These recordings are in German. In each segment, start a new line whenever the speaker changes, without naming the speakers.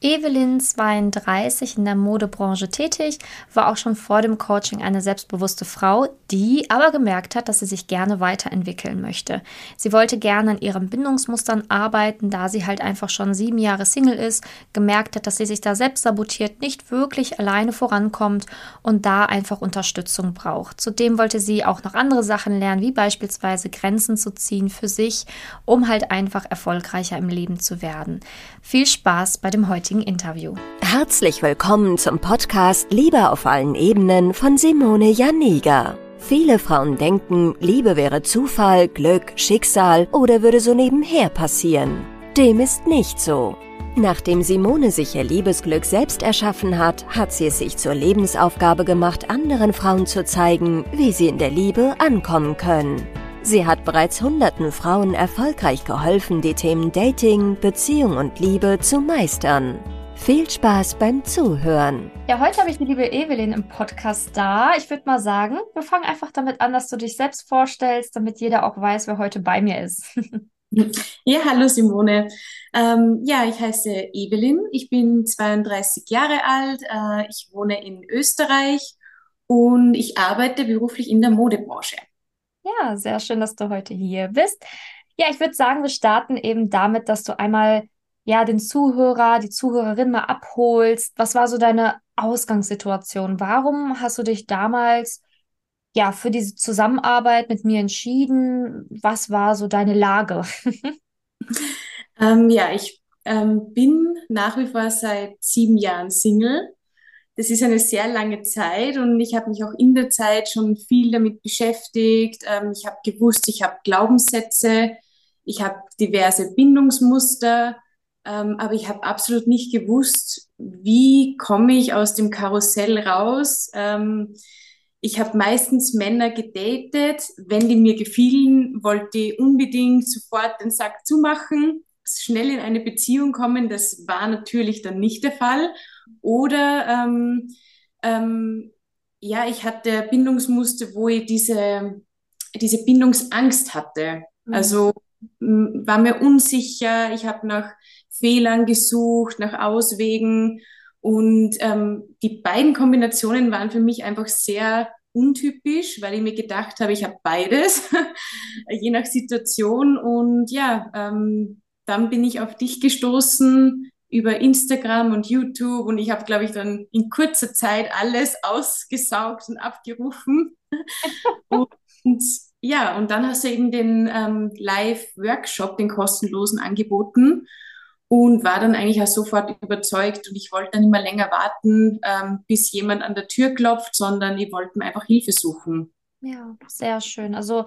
Evelyn, 32, in der Modebranche tätig, war auch schon vor dem Coaching eine selbstbewusste Frau, die aber gemerkt hat, dass sie sich gerne weiterentwickeln möchte. Sie wollte gerne an ihren Bindungsmustern arbeiten, da sie halt einfach schon sieben Jahre Single ist, gemerkt hat, dass sie sich da selbst sabotiert, nicht wirklich alleine vorankommt und da einfach Unterstützung braucht. Zudem wollte sie auch noch andere Sachen lernen, wie beispielsweise Grenzen zu ziehen für sich, um halt einfach erfolgreicher im Leben zu werden. Viel Spaß bei dem heutigen heutigen Interview.
Herzlich willkommen zum Podcast Liebe auf allen Ebenen von Simone Janiga. Viele Frauen denken, Liebe wäre Zufall, Glück, Schicksal oder würde so nebenher passieren. Dem ist nicht so. Nachdem Simone sich ihr Liebesglück selbst erschaffen hat, hat sie es sich zur Lebensaufgabe gemacht, anderen Frauen zu zeigen, wie sie in der Liebe ankommen können. Sie hat bereits hunderten Frauen erfolgreich geholfen, die Themen Dating, Beziehung und Liebe zu meistern. Viel Spaß beim Zuhören.
Ja, heute habe ich die liebe Evelyn im Podcast da. Ich würde mal sagen, wir fangen einfach damit an, dass du dich selbst vorstellst, damit jeder auch weiß, wer heute bei mir ist.
ja, hallo Simone. Ähm, ja, ich heiße Evelyn. Ich bin 32 Jahre alt. Äh, ich wohne in Österreich und ich arbeite beruflich in der Modebranche.
Sehr schön, dass du heute hier bist. Ja, ich würde sagen, wir starten eben damit, dass du einmal ja den Zuhörer, die Zuhörerin mal abholst. Was war so deine Ausgangssituation? Warum hast du dich damals ja für diese Zusammenarbeit mit mir entschieden? Was war so deine Lage?
ähm, ja, ich ähm, bin nach wie vor seit sieben Jahren Single das ist eine sehr lange Zeit und ich habe mich auch in der Zeit schon viel damit beschäftigt. Ähm, ich habe gewusst, ich habe Glaubenssätze, ich habe diverse Bindungsmuster, ähm, aber ich habe absolut nicht gewusst, wie komme ich aus dem Karussell raus. Ähm, ich habe meistens Männer gedatet. Wenn die mir gefielen, wollte ich unbedingt sofort den Sack zumachen, schnell in eine Beziehung kommen. Das war natürlich dann nicht der Fall. Oder ähm, ähm, ja, ich hatte Bindungsmuster, wo ich diese, diese Bindungsangst hatte. Mhm. Also war mir unsicher, ich habe nach Fehlern gesucht, nach Auswegen. Und ähm, die beiden Kombinationen waren für mich einfach sehr untypisch, weil ich mir gedacht habe, ich habe beides, je nach Situation. Und ja, ähm, dann bin ich auf dich gestoßen über Instagram und YouTube und ich habe, glaube ich, dann in kurzer Zeit alles ausgesaugt und abgerufen. und ja, und dann hast du eben den ähm, Live-Workshop, den kostenlosen angeboten und war dann eigentlich auch sofort überzeugt und ich wollte dann immer länger warten, ähm, bis jemand an der Tür klopft, sondern ich wollte mir einfach Hilfe suchen.
Ja, sehr schön. Also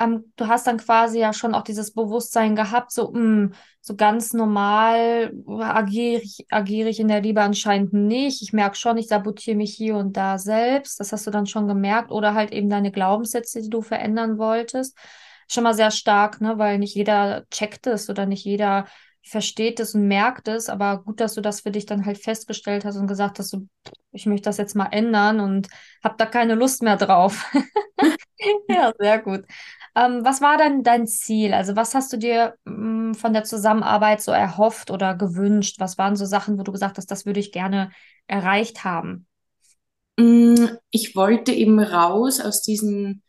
ähm, du hast dann quasi ja schon auch dieses Bewusstsein gehabt, so, mh, hm, so ganz normal agiere ich, agiere ich in der Liebe anscheinend nicht. Ich merke schon, ich sabotiere mich hier und da selbst. Das hast du dann schon gemerkt. Oder halt eben deine Glaubenssätze, die du verändern wolltest. Schon mal sehr stark, ne? weil nicht jeder checkt es oder nicht jeder versteht es und merkt es, aber gut, dass du das für dich dann halt festgestellt hast und gesagt hast, so, ich möchte das jetzt mal ändern und habe da keine Lust mehr drauf. ja, sehr gut. Ähm, was war denn dein Ziel? Also was hast du dir mh, mm, von der Zusammenarbeit so erhofft oder gewünscht? Was waren so Sachen, wo du gesagt hast, das würde ich gerne erreicht haben?
Mm, ich wollte eben raus aus diesem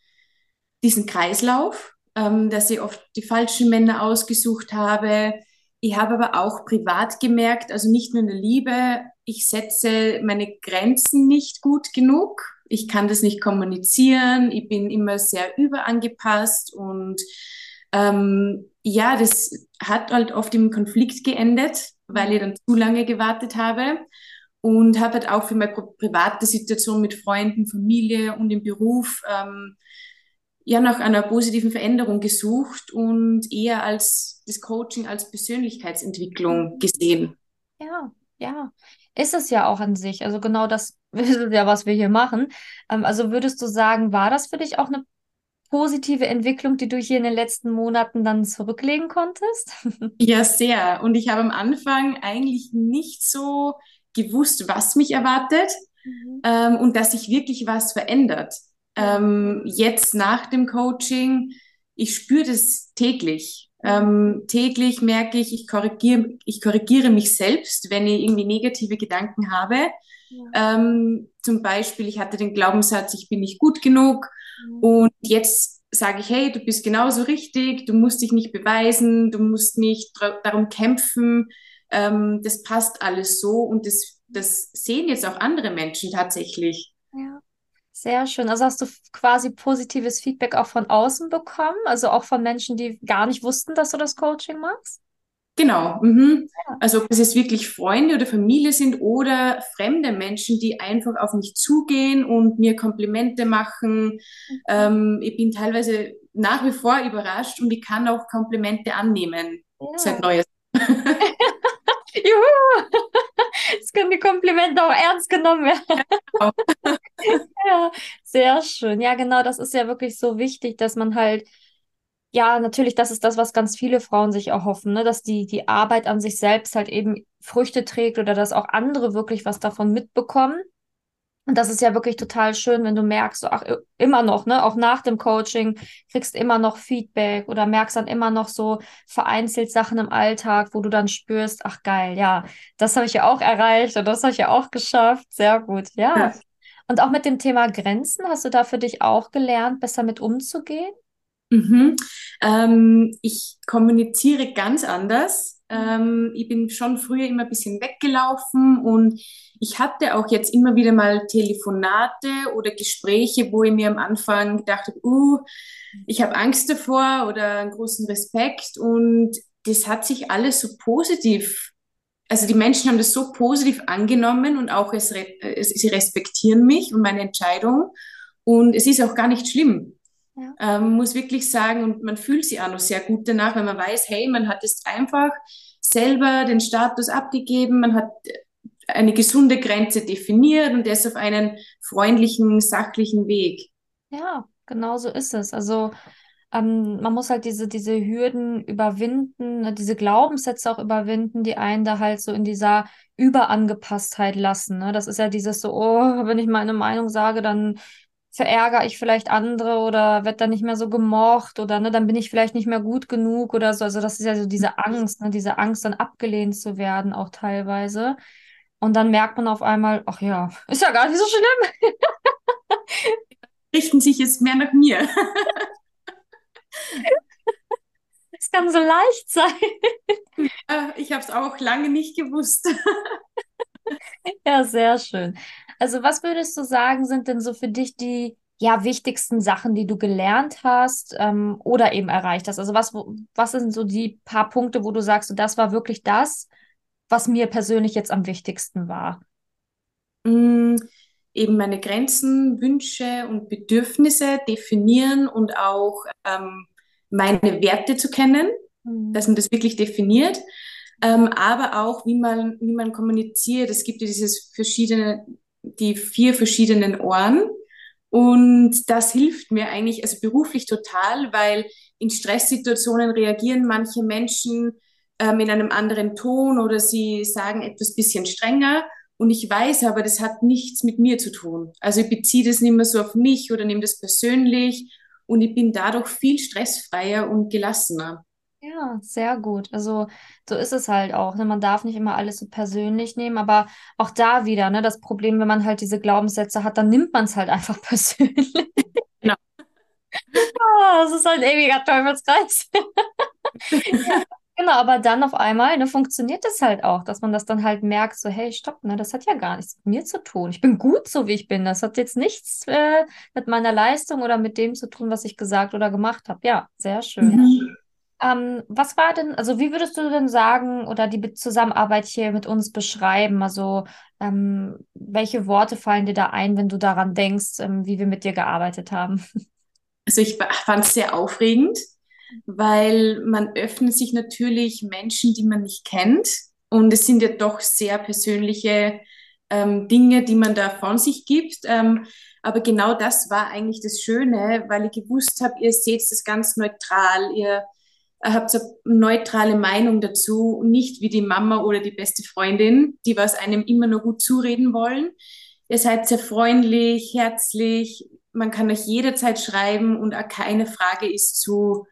diesen Kreislauf, ähm, dass ich oft die falschen Männer ausgesucht habe. Ich habe aber auch privat gemerkt, also nicht nur in der Liebe, ich setze meine Grenzen nicht gut genug. Ich kann das nicht kommunizieren, ich bin immer sehr überangepasst und ähm, ja, das hat halt oft im Konflikt geendet, weil ich dann zu lange gewartet habe und habe halt auch für meine private Situation mit Freunden, Familie und im Beruf ähm, ja nach einer positiven Veränderung gesucht und eher als das Coaching als Persönlichkeitsentwicklung gesehen.
Ja, ja, ist es ja auch an sich. Also genau das ist ja, was wir hier machen. Ähm, also würdest du sagen, war das für dich auch eine positive Entwicklung, die du hier in den letzten Monaten dann zurücklegen konntest?
Ja, sehr. Und ich habe am Anfang eigentlich nicht so gewusst, was mich erwartet mhm. ähm, und dass sich wirklich was verändert. Ähm, jetzt nach dem Coaching, ich spüre das täglich. Ähm, täglich merke ich, ich korrigiere, ich korrigiere mich selbst, wenn ich irgendwie negative Gedanken habe. Ja. Ähm, zum Beispiel, ich hatte den Glaubenssatz, ich bin nicht gut genug. Mhm. Und jetzt sage ich, hey, du bist genauso richtig, du musst dich nicht beweisen, du musst nicht darum kämpfen, ähm, das passt alles so und das, das sehen jetzt auch andere Menschen tatsächlich.
Ja. Sehr schön. Also hast du quasi positives Feedback auch von außen bekommen, also auch von Menschen, die gar nicht wussten, dass du das Coaching machst?
Genau. Mhm. Also ob es jetzt wirklich Freunde oder Familie sind oder fremde Menschen, die einfach auf mich zugehen und mir Komplimente machen. Mhm. Ähm, ich bin teilweise nach wie vor überrascht und ich kann auch Komplimente annehmen ja. seit Neues.
Juhu! Es können die Komplimente auch ernst genommen werden. Ja, ja, sehr schön. Ja, genau, das ist ja wirklich so wichtig, dass man halt, ja, natürlich, das ist das, was ganz viele Frauen sich erhoffen, ne? dass die, die Arbeit an sich selbst halt eben Früchte trägt oder dass auch andere wirklich was davon mitbekommen. Und das ist ja wirklich total schön, wenn du merkst, so, ach, immer noch, ne, auch nach dem Coaching kriegst immer noch Feedback oder merkst dann immer noch so vereinzelt Sachen im Alltag, wo du dann spürst, ach geil, ja, das habe ich ja auch erreicht und das habe ich ja auch geschafft. Sehr gut, ja. ja. Und auch mit dem Thema Grenzen, hast du da für dich auch gelernt, besser mit umzugehen?
Mhm. Ähm, ich kommuniziere ganz anders. Ähm, ich bin schon früher immer ein bisschen weggelaufen und ich hatte auch jetzt immer wieder mal Telefonate oder Gespräche, wo ich mir am Anfang gedacht habe, uh, ich habe Angst davor oder einen großen Respekt und das hat sich alles so positiv, also die Menschen haben das so positiv angenommen und auch es, es, sie respektieren mich und meine Entscheidung und es ist auch gar nicht schlimm. Ja. Ähm, muss wirklich sagen, und man fühlt sich auch noch sehr gut danach, wenn man weiß, hey, man hat jetzt einfach selber den Status abgegeben, man hat eine gesunde Grenze definiert und das auf einen freundlichen, sachlichen Weg.
Ja, genau so ist es. Also ähm, man muss halt diese, diese Hürden überwinden, ne, diese Glaubenssätze auch überwinden, die einen da halt so in dieser Überangepasstheit lassen. Ne? Das ist ja dieses so, oh, wenn ich meine Meinung sage, dann verärgere ich vielleicht andere oder werde dann nicht mehr so gemocht oder ne, dann bin ich vielleicht nicht mehr gut genug oder so. Also das ist ja so diese Angst, ne, diese Angst, dann abgelehnt zu werden, auch teilweise. Und dann merkt man auf einmal, ach ja, ist ja gar nicht so schlimm.
Richten sich jetzt mehr nach mir.
Es kann so leicht sein.
Ich habe es auch lange nicht gewusst.
Ja, sehr schön. Also, was würdest du sagen, sind denn so für dich die ja, wichtigsten Sachen, die du gelernt hast ähm, oder eben erreicht hast? Also, was, was sind so die paar Punkte, wo du sagst, das war wirklich das, was mir persönlich jetzt am wichtigsten war?
Mm, eben meine Grenzen, Wünsche und Bedürfnisse definieren und auch ähm, meine Werte zu kennen, mhm. dass man das wirklich definiert. Ähm, aber auch, wie man, wie man kommuniziert. Es gibt ja dieses verschiedene, die vier verschiedenen Ohren. Und das hilft mir eigentlich, also beruflich total, weil in Stresssituationen reagieren manche Menschen ähm, in einem anderen Ton oder sie sagen etwas bisschen strenger. Und ich weiß aber, das hat nichts mit mir zu tun. Also ich beziehe das nicht mehr so auf mich oder nehme das persönlich und ich bin dadurch viel stressfreier und gelassener.
Ja, sehr gut. Also so ist es halt auch. Ne? Man darf nicht immer alles so persönlich nehmen, aber auch da wieder, ne, das Problem, wenn man halt diese Glaubenssätze hat, dann nimmt man es halt einfach persönlich. Genau. oh, das ist halt ein ewiger Teufelskreis. ja. Genau, aber dann auf einmal, ne, funktioniert das halt auch, dass man das dann halt merkt, so, hey, stopp, ne, das hat ja gar nichts mit mir zu tun. Ich bin gut so, wie ich bin. Das hat jetzt nichts äh, mit meiner Leistung oder mit dem zu tun, was ich gesagt oder gemacht habe. Ja, sehr schön. Mhm. Ähm, was war denn, also wie würdest du denn sagen oder die Zusammenarbeit hier mit uns beschreiben? Also ähm, welche Worte fallen dir da ein, wenn du daran denkst, ähm, wie wir mit dir gearbeitet haben?
Also ich fand es sehr aufregend weil man öffnet sich natürlich Menschen, die man nicht kennt. Und es sind ja doch sehr persönliche ähm, Dinge, die man da von sich gibt. Ähm, aber genau das war eigentlich das Schöne, weil ich gewusst habe, ihr seht das ganz neutral, ihr habt eine neutrale Meinung dazu, nicht wie die Mama oder die beste Freundin, die was einem immer nur gut zureden wollen. Ihr seid sehr freundlich, herzlich, man kann euch jederzeit schreiben und auch keine Frage ist zu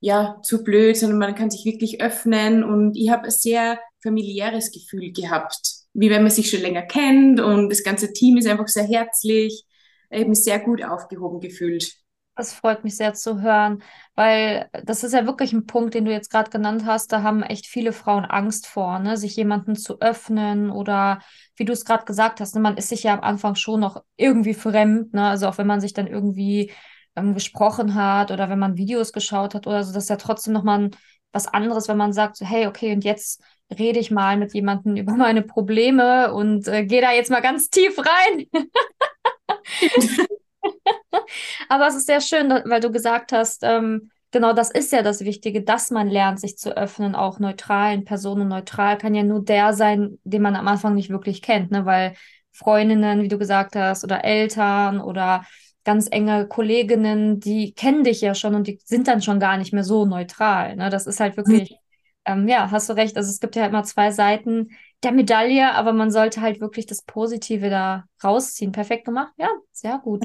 ja, zu blöd, sondern man kann sich wirklich öffnen und ich habe ein sehr familiäres Gefühl gehabt, wie wenn man sich schon länger kennt und das ganze Team ist einfach sehr herzlich, eben sehr gut aufgehoben gefühlt.
Das freut mich sehr zu hören, weil das ist ja wirklich ein Punkt, den du jetzt gerade genannt hast. Da haben echt viele Frauen Angst vor, ne, sich jemanden zu öffnen oder wie du es gerade gesagt hast, ne, man ist sich ja am Anfang schon noch irgendwie fremd, ne, also auch wenn man sich dann irgendwie ähm, gesprochen hat oder wenn man Videos geschaut hat oder so, das ist ja trotzdem nochmal ein, was anderes, wenn man sagt, so, hey, okay, und jetzt rede ich mal mit jemandem über meine Probleme und äh, gehe da jetzt mal ganz tief rein. Aber es ist sehr schön, weil du gesagt hast, ähm, genau das ist ja das Wichtige, dass man lernt, sich zu öffnen, auch neutralen Personen. Neutral kann ja nur der sein, den man am Anfang nicht wirklich kennt, ne? Weil Freundinnen, wie du gesagt hast, oder Eltern oder ganz enge Kolleginnen, die kennen dich ja schon und die sind dann schon gar nicht mehr so neutral. Ne? Das ist halt wirklich, mhm. ähm, ja, hast du recht. Also es gibt ja halt immer zwei Seiten der Medaille, aber man sollte halt wirklich das Positive da rausziehen. Perfekt gemacht, ja, sehr gut.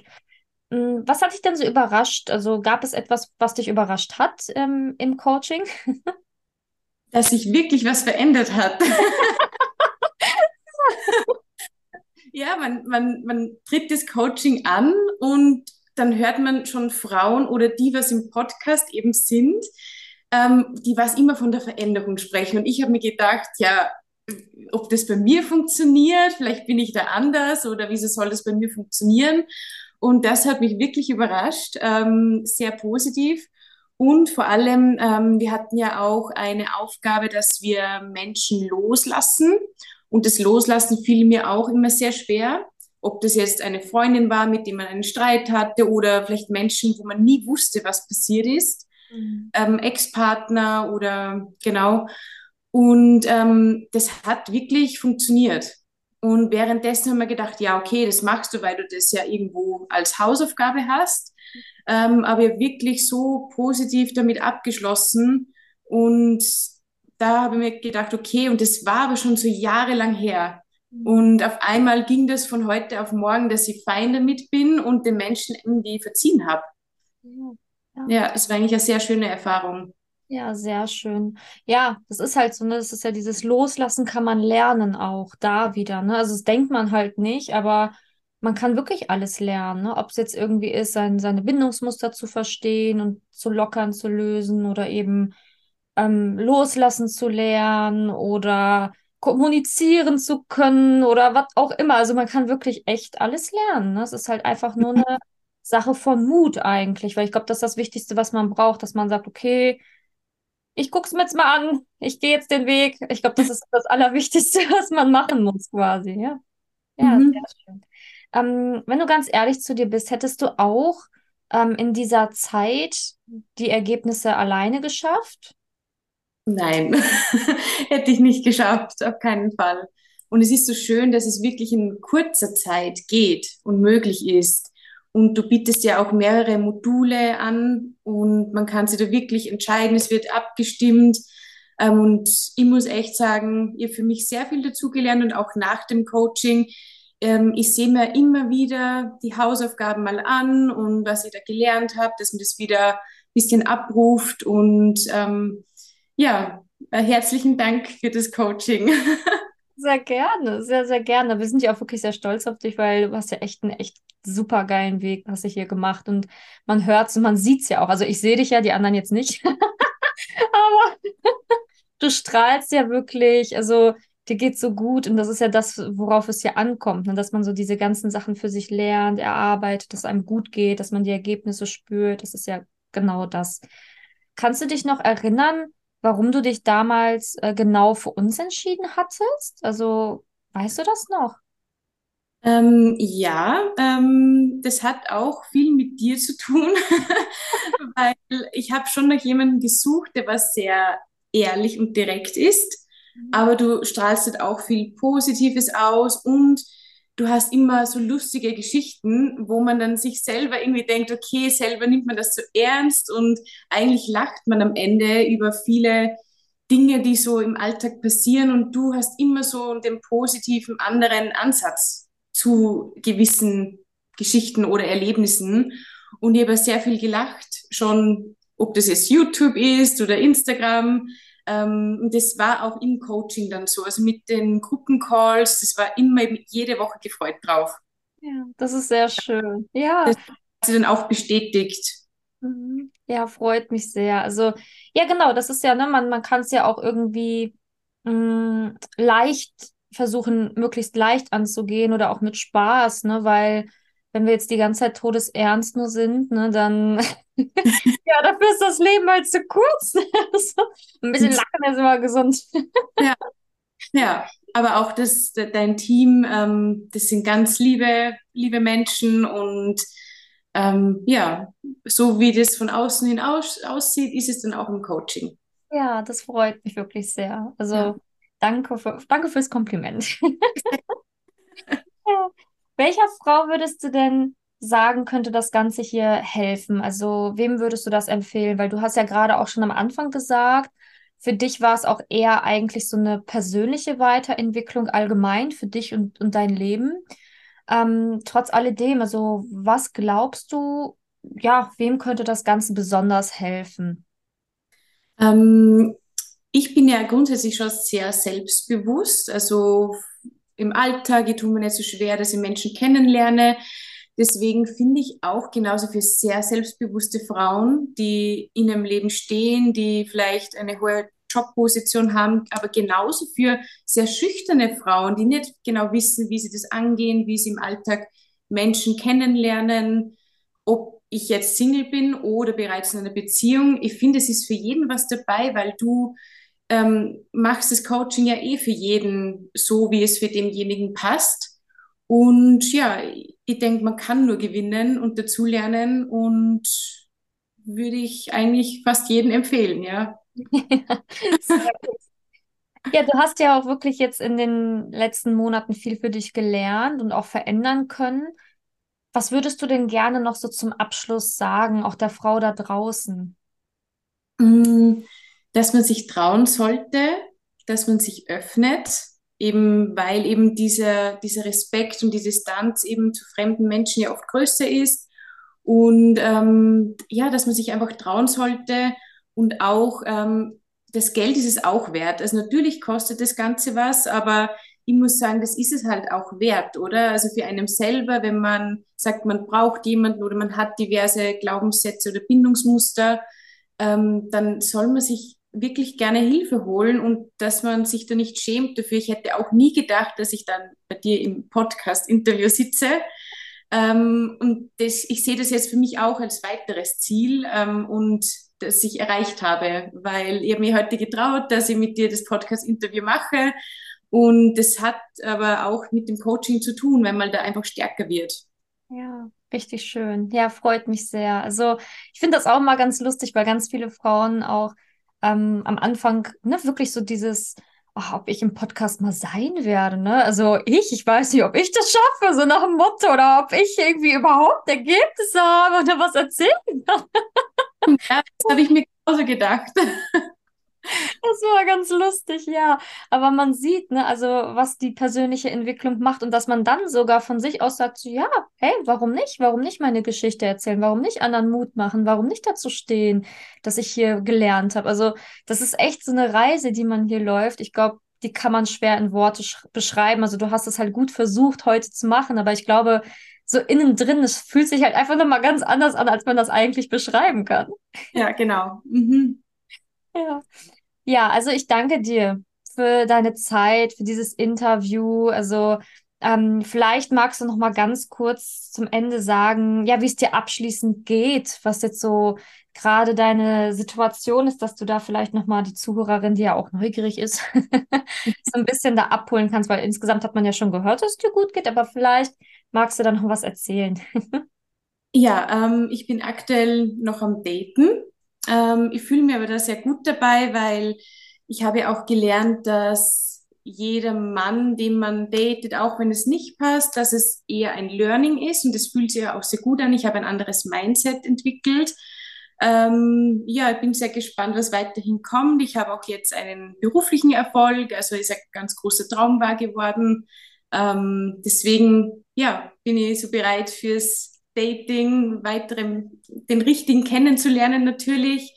Hm, was hat dich denn so überrascht? Also gab es etwas, was dich überrascht hat ähm, im Coaching?
Dass sich wirklich was verändert hat. ja, man, man, man tritt das Coaching an und dann hört man schon Frauen oder die, was im Podcast eben sind, ähm, die was immer von der Veränderung sprechen. Und ich habe mir gedacht, ja, ob das bei mir funktioniert, vielleicht bin ich da anders oder wieso soll das bei mir funktionieren? Und das hat mich wirklich überrascht, ähm, sehr positiv. Und vor allem, ähm, wir hatten ja auch eine Aufgabe, dass wir Menschen loslassen. Und das Loslassen fiel mir auch immer sehr schwer. Ob das jetzt eine Freundin war, mit dem man einen Streit hatte oder vielleicht Menschen, wo man nie wusste, was passiert ist. Mhm. Ähm, Ex-Partner oder genau. Und ähm, das hat wirklich funktioniert. Und währenddessen haben wir gedacht, ja, okay, das machst du, weil du das ja irgendwo als Hausaufgabe hast. Ähm, aber wirklich so positiv damit abgeschlossen. Und da habe ich mir gedacht, okay, und das war aber schon so jahrelang her. Und auf einmal ging das von heute auf morgen, dass ich fein damit bin und den Menschen irgendwie verziehen habe. Ja, ja, es war eigentlich eine sehr schöne Erfahrung.
Ja, sehr schön. Ja, das ist halt so, ne? Das ist ja dieses Loslassen kann man lernen auch da wieder, ne? Also das denkt man halt nicht, aber man kann wirklich alles lernen, ne? Ob es jetzt irgendwie ist, sein, seine Bindungsmuster zu verstehen und zu lockern, zu lösen oder eben ähm, loslassen zu lernen oder kommunizieren zu können oder was auch immer. Also man kann wirklich echt alles lernen. Ne? Es ist halt einfach nur eine Sache von Mut eigentlich, weil ich glaube, das ist das Wichtigste, was man braucht, dass man sagt, okay, ich gucke es mir jetzt mal an, ich gehe jetzt den Weg. Ich glaube, das ist das Allerwichtigste, was man machen muss, quasi. Ja, ja mhm. sehr schön. Ähm, wenn du ganz ehrlich zu dir bist, hättest du auch ähm, in dieser Zeit die Ergebnisse alleine geschafft?
Nein, hätte ich nicht geschafft, auf keinen Fall. Und es ist so schön, dass es wirklich in kurzer Zeit geht und möglich ist. Und du bietest ja auch mehrere Module an und man kann sich da wirklich entscheiden. Es wird abgestimmt. Ähm, und ich muss echt sagen, ihr für mich sehr viel dazugelernt und auch nach dem Coaching. Ähm, ich sehe mir immer wieder die Hausaufgaben mal an und was ich da gelernt habe, dass man das wieder ein bisschen abruft. Und ähm, ja, herzlichen Dank für das Coaching.
Sehr gerne, sehr, sehr gerne. Wir sind ja auch wirklich sehr stolz auf dich, weil du hast ja echt einen echt super geilen Weg, hast du hier gemacht und man hört es und man sieht es ja auch. Also ich sehe dich ja, die anderen jetzt nicht. Aber du strahlst ja wirklich, also dir geht so gut und das ist ja das, worauf es ja ankommt, ne? dass man so diese ganzen Sachen für sich lernt, erarbeitet, dass einem gut geht, dass man die Ergebnisse spürt. Das ist ja genau das. Kannst du dich noch erinnern, warum du dich damals äh, genau für uns entschieden hattest? Also, weißt du das noch?
Ähm, ja, ähm, das hat auch viel mit dir zu tun, weil ich habe schon nach jemandem gesucht, der was sehr ehrlich und direkt ist, mhm. aber du strahlst halt auch viel Positives aus und du hast immer so lustige Geschichten, wo man dann sich selber irgendwie denkt, okay, selber nimmt man das so ernst und eigentlich lacht man am Ende über viele Dinge, die so im Alltag passieren und du hast immer so den positiven anderen Ansatz zu gewissen Geschichten oder Erlebnissen und ich habe sehr viel gelacht schon ob das jetzt YouTube ist oder Instagram. Ähm, das war auch im Coaching dann so. Also mit den Gruppencalls, das war immer jede Woche gefreut drauf.
Ja, das ist sehr schön. Ja. Das
hat sie dann auch bestätigt.
Mhm. Ja, freut mich sehr. Also, ja, genau, das ist ja, ne, man, man kann es ja auch irgendwie mh, mm, leicht versuchen, möglichst leicht anzugehen oder auch mit Spaß, ne, weil wenn wir jetzt die ganze Zeit todesernst nur sind, ne, dann ja, dafür ist das Leben halt zu kurz. Ein bisschen lachen ist immer gesund.
ja. ja, aber auch das, dein Team, ähm, das sind ganz liebe, liebe Menschen und ähm, ja, so wie das von außen hin aus, aussieht, ist es dann auch im Coaching.
Ja, das freut mich wirklich sehr. Also ja. danke, für, danke fürs Kompliment. ja. Welcher Frau würdest du denn sagen, könnte das Ganze hier helfen? Also, wem würdest du das empfehlen? Weil du hast ja gerade auch schon am Anfang gesagt, für dich war es auch eher eigentlich so eine persönliche Weiterentwicklung allgemein für dich und, und dein Leben. Ähm, trotz alledem, also was glaubst du, ja, wem könnte das Ganze besonders helfen?
Ähm, ich bin ja grundsätzlich schon sehr selbstbewusst. Also im Alltag, ich tue mir nicht so schwer, dass ich Menschen kennenlerne. Deswegen finde ich auch genauso für sehr selbstbewusste Frauen, die in einem Leben stehen, die vielleicht eine hohe Jobposition haben, aber genauso für sehr schüchterne Frauen, die nicht genau wissen, wie sie das angehen, wie sie im Alltag Menschen kennenlernen, ob ich jetzt Single bin oder bereits in einer Beziehung. Ich finde, es ist für jeden was dabei, weil du ähm, machst das Coaching ja eh für jeden so, wie es für denjenigen passt. Und ja, ich denke, man kann nur gewinnen und dazulernen und würde ich eigentlich fast jedem empfehlen, ja.
ja, du hast ja auch wirklich jetzt in den letzten Monaten viel für dich gelernt und auch verändern können. Was würdest du denn gerne noch so zum Abschluss sagen, auch der Frau da draußen?
Mm, dass man sich trauen sollte, dass man sich öffnet, eben weil eben dieser, dieser Respekt und die Distanz eben zu fremden Menschen ja oft größer ist. Und ähm, ja, dass man sich einfach trauen sollte und auch ähm, das Geld ist es auch wert. Also natürlich kostet das Ganze was, aber ich muss sagen, das ist es halt auch wert, oder? Also für einen selber, wenn man sagt, man braucht jemanden oder man hat diverse Glaubenssätze oder Bindungsmuster, ähm, dann soll man sich wirklich gerne Hilfe holen und dass man sich da nicht schämt dafür. Ich hätte auch nie gedacht, dass ich dann bei dir im Podcast-Interview sitze. Ähm, und das, ich sehe das jetzt für mich auch als weiteres Ziel ähm, und das ich erreicht habe, weil habe mir heute getraut, dass ich mit dir das Podcast-Interview mache. Und das hat aber auch mit dem Coaching zu tun, wenn man da einfach stärker wird.
Ja, richtig schön. Ja, freut mich sehr. Also ich finde das auch mal ganz lustig, weil ganz viele Frauen auch ähm, am Anfang ne, wirklich so dieses, oh, ob ich im Podcast mal sein werde. Ne? Also ich, ich weiß nicht, ob ich das schaffe, so nach dem Motto, oder ob ich irgendwie überhaupt Ergebnisse habe oder was erzählen kann.
Ja, das habe ich mir genauso gedacht.
Das war ganz lustig, ja. Aber man sieht, ne, also was die persönliche Entwicklung macht und dass man dann sogar von sich aus sagt, ja, hey, warum nicht? Warum nicht meine Geschichte erzählen? Warum nicht anderen Mut machen? Warum nicht dazu stehen, dass ich hier gelernt habe? Also das ist echt so eine Reise, die man hier läuft. Ich glaube, die kann man schwer in Worte beschreiben. Also du hast es halt gut versucht heute zu machen, aber ich glaube, so innen drin, es fühlt sich halt einfach nochmal ganz anders an, als man das eigentlich beschreiben kann.
Ja, genau. Mhm.
Ja. Ja, also ich danke dir für deine Zeit, für dieses Interview. Also ähm, vielleicht magst du noch mal ganz kurz zum Ende sagen, ja, wie es dir abschließend geht, was jetzt so gerade deine Situation ist, dass du da vielleicht noch mal die Zuhörerin, die ja auch neugierig ist, so ein bisschen da abholen kannst, weil insgesamt hat man ja schon gehört, dass es dir gut geht, aber vielleicht magst du da noch was erzählen.
ja, ähm, ich bin aktuell noch am Daten ähm, ich fühle mich aber da sehr gut dabei, weil ich habe auch gelernt, dass jeder Mann, den man datet, auch wenn es nicht passt, dass es eher ein Learning ist und das fühlt sich ja auch sehr gut an. Ich habe ein anderes Mindset entwickelt. Ähm, ja, ich bin sehr gespannt, was weiterhin kommt. Ich habe auch jetzt einen beruflichen Erfolg, also ist ein ganz großer Traum wahr geworden. Ähm, deswegen, ja, bin ich so bereit fürs Dating, weiterem, den richtigen kennenzulernen natürlich.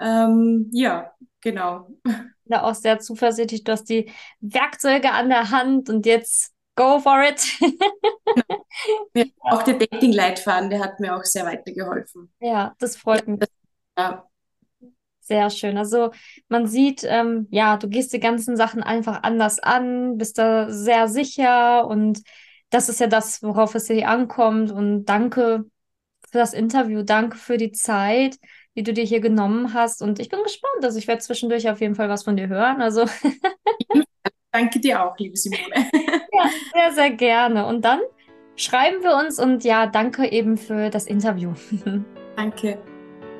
Ähm, ja, genau.
Ja, auch sehr zuversichtlich. Du hast die Werkzeuge an der Hand und jetzt go for it.
ja, auch der Dating-Leitfaden, der hat mir auch sehr weitergeholfen.
Ja, das freut mich. Ja. Sehr schön. Also man sieht, ähm, ja, du gehst die ganzen Sachen einfach anders an, bist da sehr sicher und das ist ja das, worauf es hier ankommt. Und danke für das Interview, danke für die Zeit, die du dir hier genommen hast. Und ich bin gespannt. Also ich werde zwischendurch auf jeden Fall was von dir hören. Also
danke dir auch, liebe Simone.
ja, sehr, sehr gerne. Und dann schreiben wir uns und ja, danke eben für das Interview.
danke.